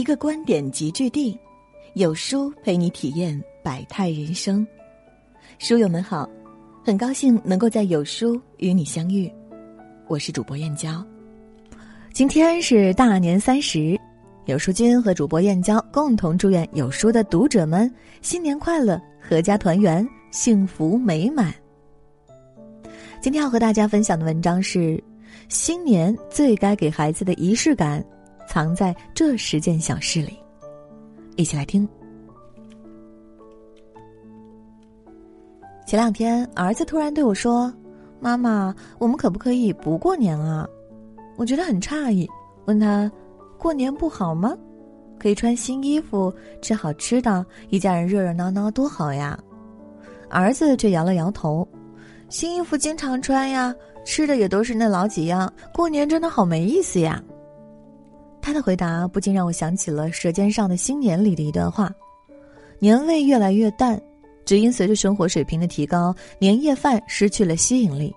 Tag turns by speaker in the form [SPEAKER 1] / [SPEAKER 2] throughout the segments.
[SPEAKER 1] 一个观点集聚地，有书陪你体验百态人生。书友们好，很高兴能够在有书与你相遇，我是主播燕娇。今天是大年三十，有书君和主播燕娇共同祝愿有书的读者们新年快乐，阖家团圆，幸福美满。今天要和大家分享的文章是：新年最该给孩子的仪式感。藏在这十件小事里，一起来听。前两天，儿子突然对我说：“妈妈，我们可不可以不过年啊？”我觉得很诧异，问他：“过年不好吗？可以穿新衣服，吃好吃的，一家人热热闹闹，多好呀！”儿子却摇了摇头：“新衣服经常穿呀，吃的也都是那老几样，过年真的好没意思呀。”他的回答不禁让我想起了《舌尖上的新年》里的一段话：“年味越来越淡，只因随着生活水平的提高，年夜饭失去了吸引力。”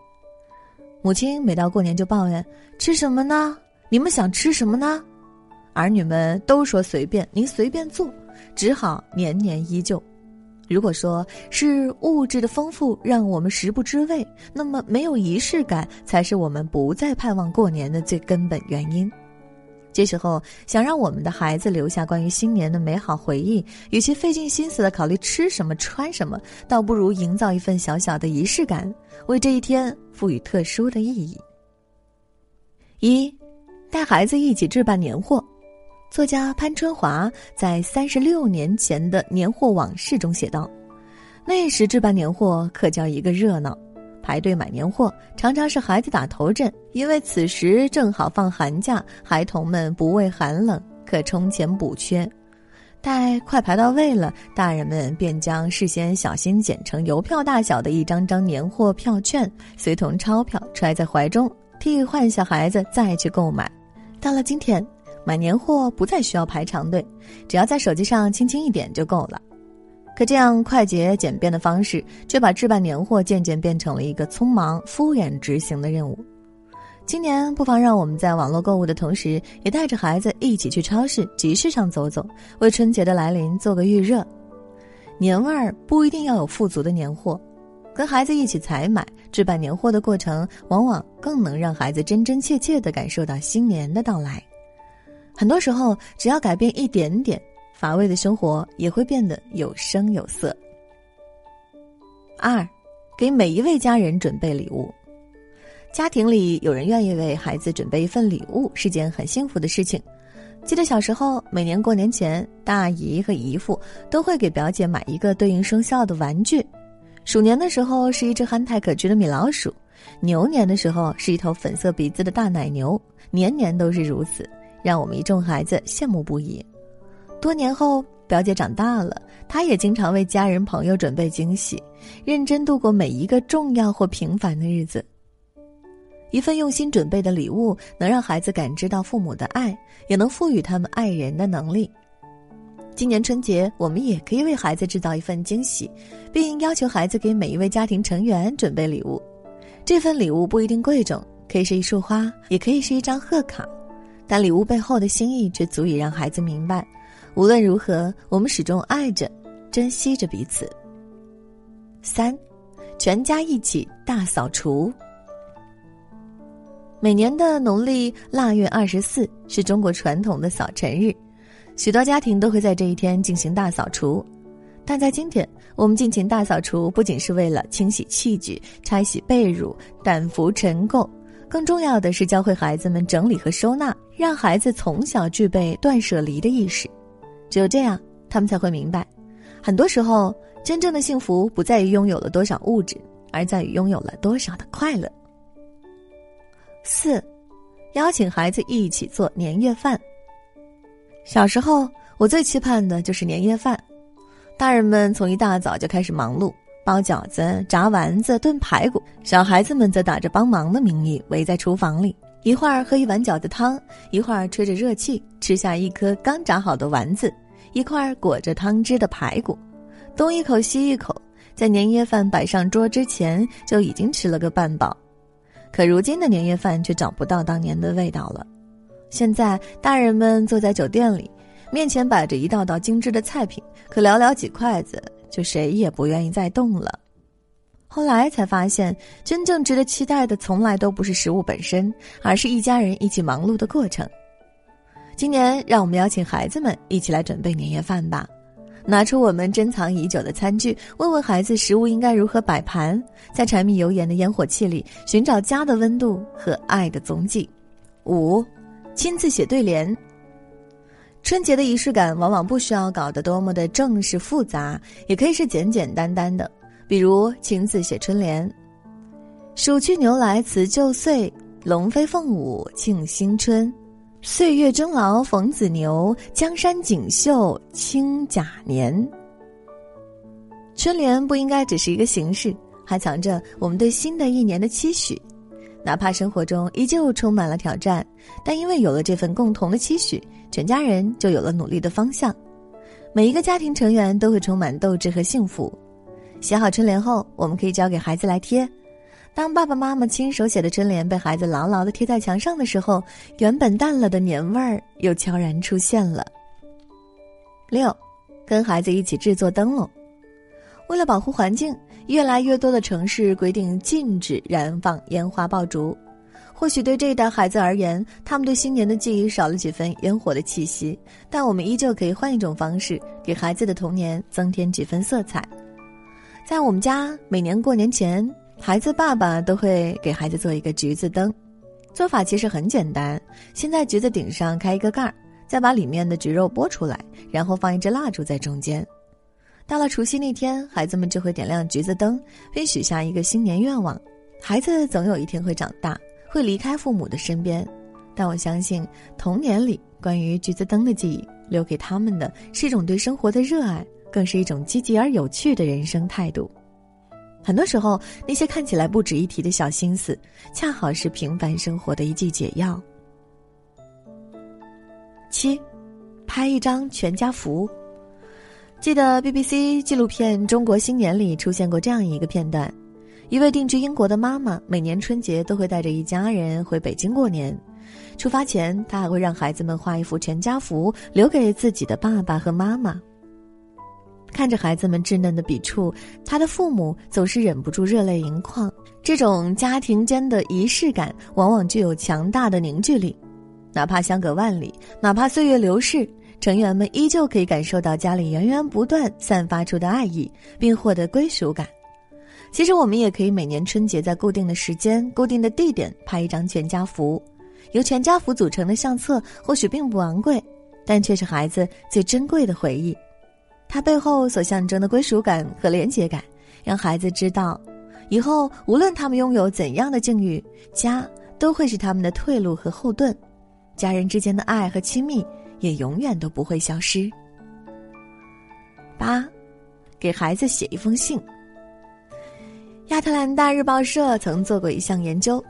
[SPEAKER 1] 母亲每到过年就抱怨：“吃什么呢？你们想吃什么呢？”儿女们都说：“随便，您随便做。”只好年年依旧。如果说是物质的丰富让我们食不知味，那么没有仪式感才是我们不再盼望过年的最根本原因。这时候，想让我们的孩子留下关于新年的美好回忆，与其费尽心思的考虑吃什么穿什么，倒不如营造一份小小的仪式感，为这一天赋予特殊的意义。一，带孩子一起置办年货。作家潘春华在三十六年前的年货往事中写道：“那时置办年货可叫一个热闹。”排队买年货常常是孩子打头阵，因为此时正好放寒假，孩童们不畏寒冷，可充钱补缺。待快排到位了，大人们便将事先小心剪成邮票大小的一张张年货票券，随同钞票揣在怀中，替换小孩子再去购买。到了今天，买年货不再需要排长队，只要在手机上轻轻一点就够了。可这样快捷简便的方式，却把置办年货渐渐变成了一个匆忙敷衍执行的任务。今年不妨让我们在网络购物的同时，也带着孩子一起去超市、集市上走走，为春节的来临做个预热。年味儿不一定要有富足的年货，跟孩子一起采买、置办年货的过程，往往更能让孩子真真切切地感受到新年的到来。很多时候，只要改变一点点。乏味的生活也会变得有声有色。二，给每一位家人准备礼物。家庭里有人愿意为孩子准备一份礼物，是件很幸福的事情。记得小时候，每年过年前，大姨和姨父都会给表姐买一个对应生肖的玩具。鼠年的时候是一只憨态可掬的米老鼠，牛年的时候是一头粉色鼻子的大奶牛，年年都是如此，让我们一众孩子羡慕不已。多年后，表姐长大了，她也经常为家人朋友准备惊喜，认真度过每一个重要或平凡的日子。一份用心准备的礼物，能让孩子感知到父母的爱，也能赋予他们爱人的能力。今年春节，我们也可以为孩子制造一份惊喜，并要求孩子给每一位家庭成员准备礼物。这份礼物不一定贵重，可以是一束花，也可以是一张贺卡，但礼物背后的心意却足以让孩子明白。无论如何，我们始终爱着、珍惜着彼此。三，全家一起大扫除。每年的农历腊月二十四是中国传统的扫尘日，许多家庭都会在这一天进行大扫除。但在今天，我们进行大扫除不仅是为了清洗器具、拆洗被褥、掸拂尘垢，更重要的是教会孩子们整理和收纳，让孩子从小具备断舍离的意识。只有这样，他们才会明白，很多时候，真正的幸福不在于拥有了多少物质，而在于拥有了多少的快乐。四，邀请孩子一起做年夜饭。小时候，我最期盼的就是年夜饭，大人们从一大早就开始忙碌，包饺子、炸丸子、炖排骨，小孩子们则打着帮忙的名义围在厨房里。一会儿喝一碗饺子汤，一会儿吹着热气吃下一颗刚炸好的丸子，一块裹着汤汁的排骨，东一口西一口，在年夜饭摆上桌之前就已经吃了个半饱。可如今的年夜饭却找不到当年的味道了。现在大人们坐在酒店里，面前摆着一道道精致的菜品，可寥寥几筷子，就谁也不愿意再动了。后来才发现，真正值得期待的，从来都不是食物本身，而是一家人一起忙碌的过程。今年，让我们邀请孩子们一起来准备年夜饭吧。拿出我们珍藏已久的餐具，问问孩子食物应该如何摆盘，在柴米油盐的烟火气里寻找家的温度和爱的踪迹。五，亲自写对联。春节的仪式感往往不需要搞得多么的正式复杂，也可以是简简单单的，比如亲自写春联：“鼠去牛来辞旧岁，龙飞凤舞庆新春。”岁月终老逢子牛，江山锦绣清甲年。春联不应该只是一个形式，还藏着我们对新的一年的期许。哪怕生活中依旧充满了挑战，但因为有了这份共同的期许，全家人就有了努力的方向。每一个家庭成员都会充满斗志和幸福。写好春联后，我们可以交给孩子来贴。当爸爸妈妈亲手写的春联被孩子牢牢的贴在墙上的时候，原本淡了的年味儿又悄然出现了。六，跟孩子一起制作灯笼。为了保护环境，越来越多的城市规定禁止燃放烟花爆竹。或许对这一代孩子而言，他们对新年的记忆少了几分烟火的气息，但我们依旧可以换一种方式，给孩子的童年增添几分色彩。在我们家，每年过年前。孩子爸爸都会给孩子做一个橘子灯，做法其实很简单。先在橘子顶上开一个盖儿，再把里面的橘肉剥出来，然后放一支蜡烛在中间。到了除夕那天，孩子们就会点亮橘子灯，并许下一个新年愿望。孩子总有一天会长大，会离开父母的身边，但我相信童年里关于橘子灯的记忆，留给他们的是一种对生活的热爱，更是一种积极而有趣的人生态度。很多时候，那些看起来不值一提的小心思，恰好是平凡生活的一剂解药。七，拍一张全家福。记得 BBC 纪录片《中国新年》里出现过这样一个片段：一位定居英国的妈妈，每年春节都会带着一家人回北京过年。出发前，她还会让孩子们画一幅全家福，留给自己的爸爸和妈妈。看着孩子们稚嫩的笔触，他的父母总是忍不住热泪盈眶。这种家庭间的仪式感，往往具有强大的凝聚力。哪怕相隔万里，哪怕岁月流逝，成员们依旧可以感受到家里源源不断散发出的爱意，并获得归属感。其实，我们也可以每年春节在固定的时间、固定的地点拍一张全家福。由全家福组成的相册，或许并不昂贵，但却是孩子最珍贵的回忆。它背后所象征的归属感和连结感，让孩子知道，以后无论他们拥有怎样的境遇，家都会是他们的退路和后盾，家人之间的爱和亲密也永远都不会消失。八，给孩子写一封信。亚特兰大日报社曾做过一项研究，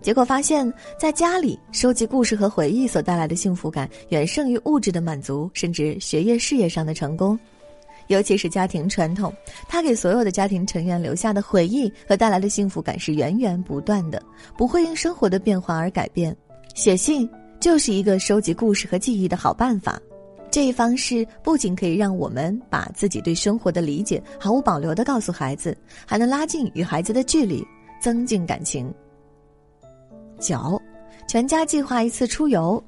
[SPEAKER 1] 结果发现，在家里收集故事和回忆所带来的幸福感，远胜于物质的满足，甚至学业事业上的成功。尤其是家庭传统，他给所有的家庭成员留下的回忆和带来的幸福感是源源不断的，不会因生活的变化而改变。写信就是一个收集故事和记忆的好办法。这一方式不仅可以让我们把自己对生活的理解毫无保留地告诉孩子，还能拉近与孩子的距离，增进感情。九，全家计划一次出游。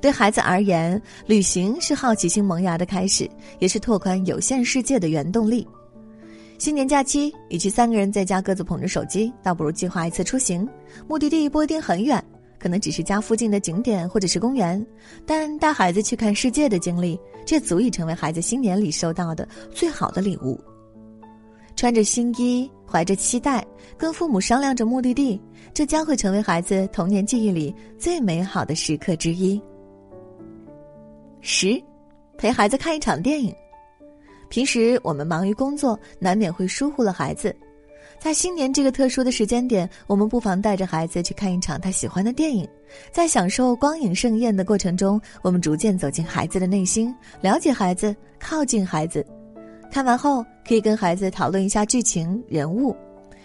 [SPEAKER 1] 对孩子而言，旅行是好奇心萌芽的开始，也是拓宽有限世界的原动力。新年假期，与其三个人在家各自捧着手机，倒不如计划一次出行。目的地不一定很远，可能只是家附近的景点或者是公园，但带孩子去看世界的经历，这足以成为孩子新年里收到的最好的礼物。穿着新衣，怀着期待，跟父母商量着目的地，这将会成为孩子童年记忆里最美好的时刻之一。十，陪孩子看一场电影。平时我们忙于工作，难免会疏忽了孩子。在新年这个特殊的时间点，我们不妨带着孩子去看一场他喜欢的电影。在享受光影盛宴的过程中，我们逐渐走进孩子的内心，了解孩子，靠近孩子。看完后，可以跟孩子讨论一下剧情、人物。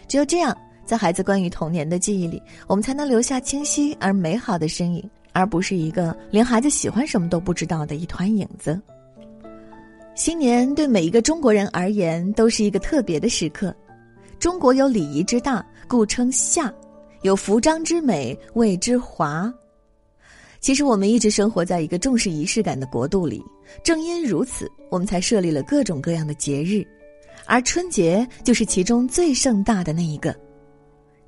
[SPEAKER 1] 只有这样，在孩子关于童年的记忆里，我们才能留下清晰而美好的身影。而不是一个连孩子喜欢什么都不知道的一团影子。新年对每一个中国人而言都是一个特别的时刻。中国有礼仪之大，故称夏；有服装之美，谓之华。其实我们一直生活在一个重视仪式感的国度里，正因如此，我们才设立了各种各样的节日，而春节就是其中最盛大的那一个。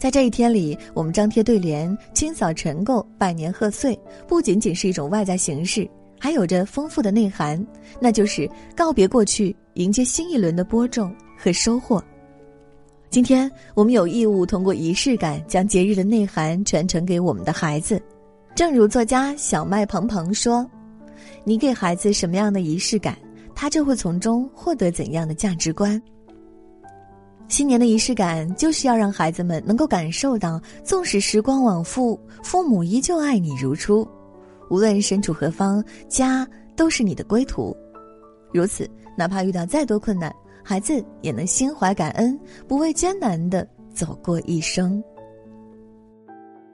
[SPEAKER 1] 在这一天里，我们张贴对联、清扫尘垢、拜年贺岁，不仅仅是一种外在形式。还有着丰富的内涵，那就是告别过去，迎接新一轮的播种和收获。今天我们有义务通过仪式感，将节日的内涵传承给我们的孩子。正如作家小麦鹏鹏说：“你给孩子什么样的仪式感，他就会从中获得怎样的价值观。”新年的仪式感，就是要让孩子们能够感受到，纵使时光往复，父母依旧爱你如初。无论身处何方，家都是你的归途。如此，哪怕遇到再多困难，孩子也能心怀感恩，不畏艰难的走过一生。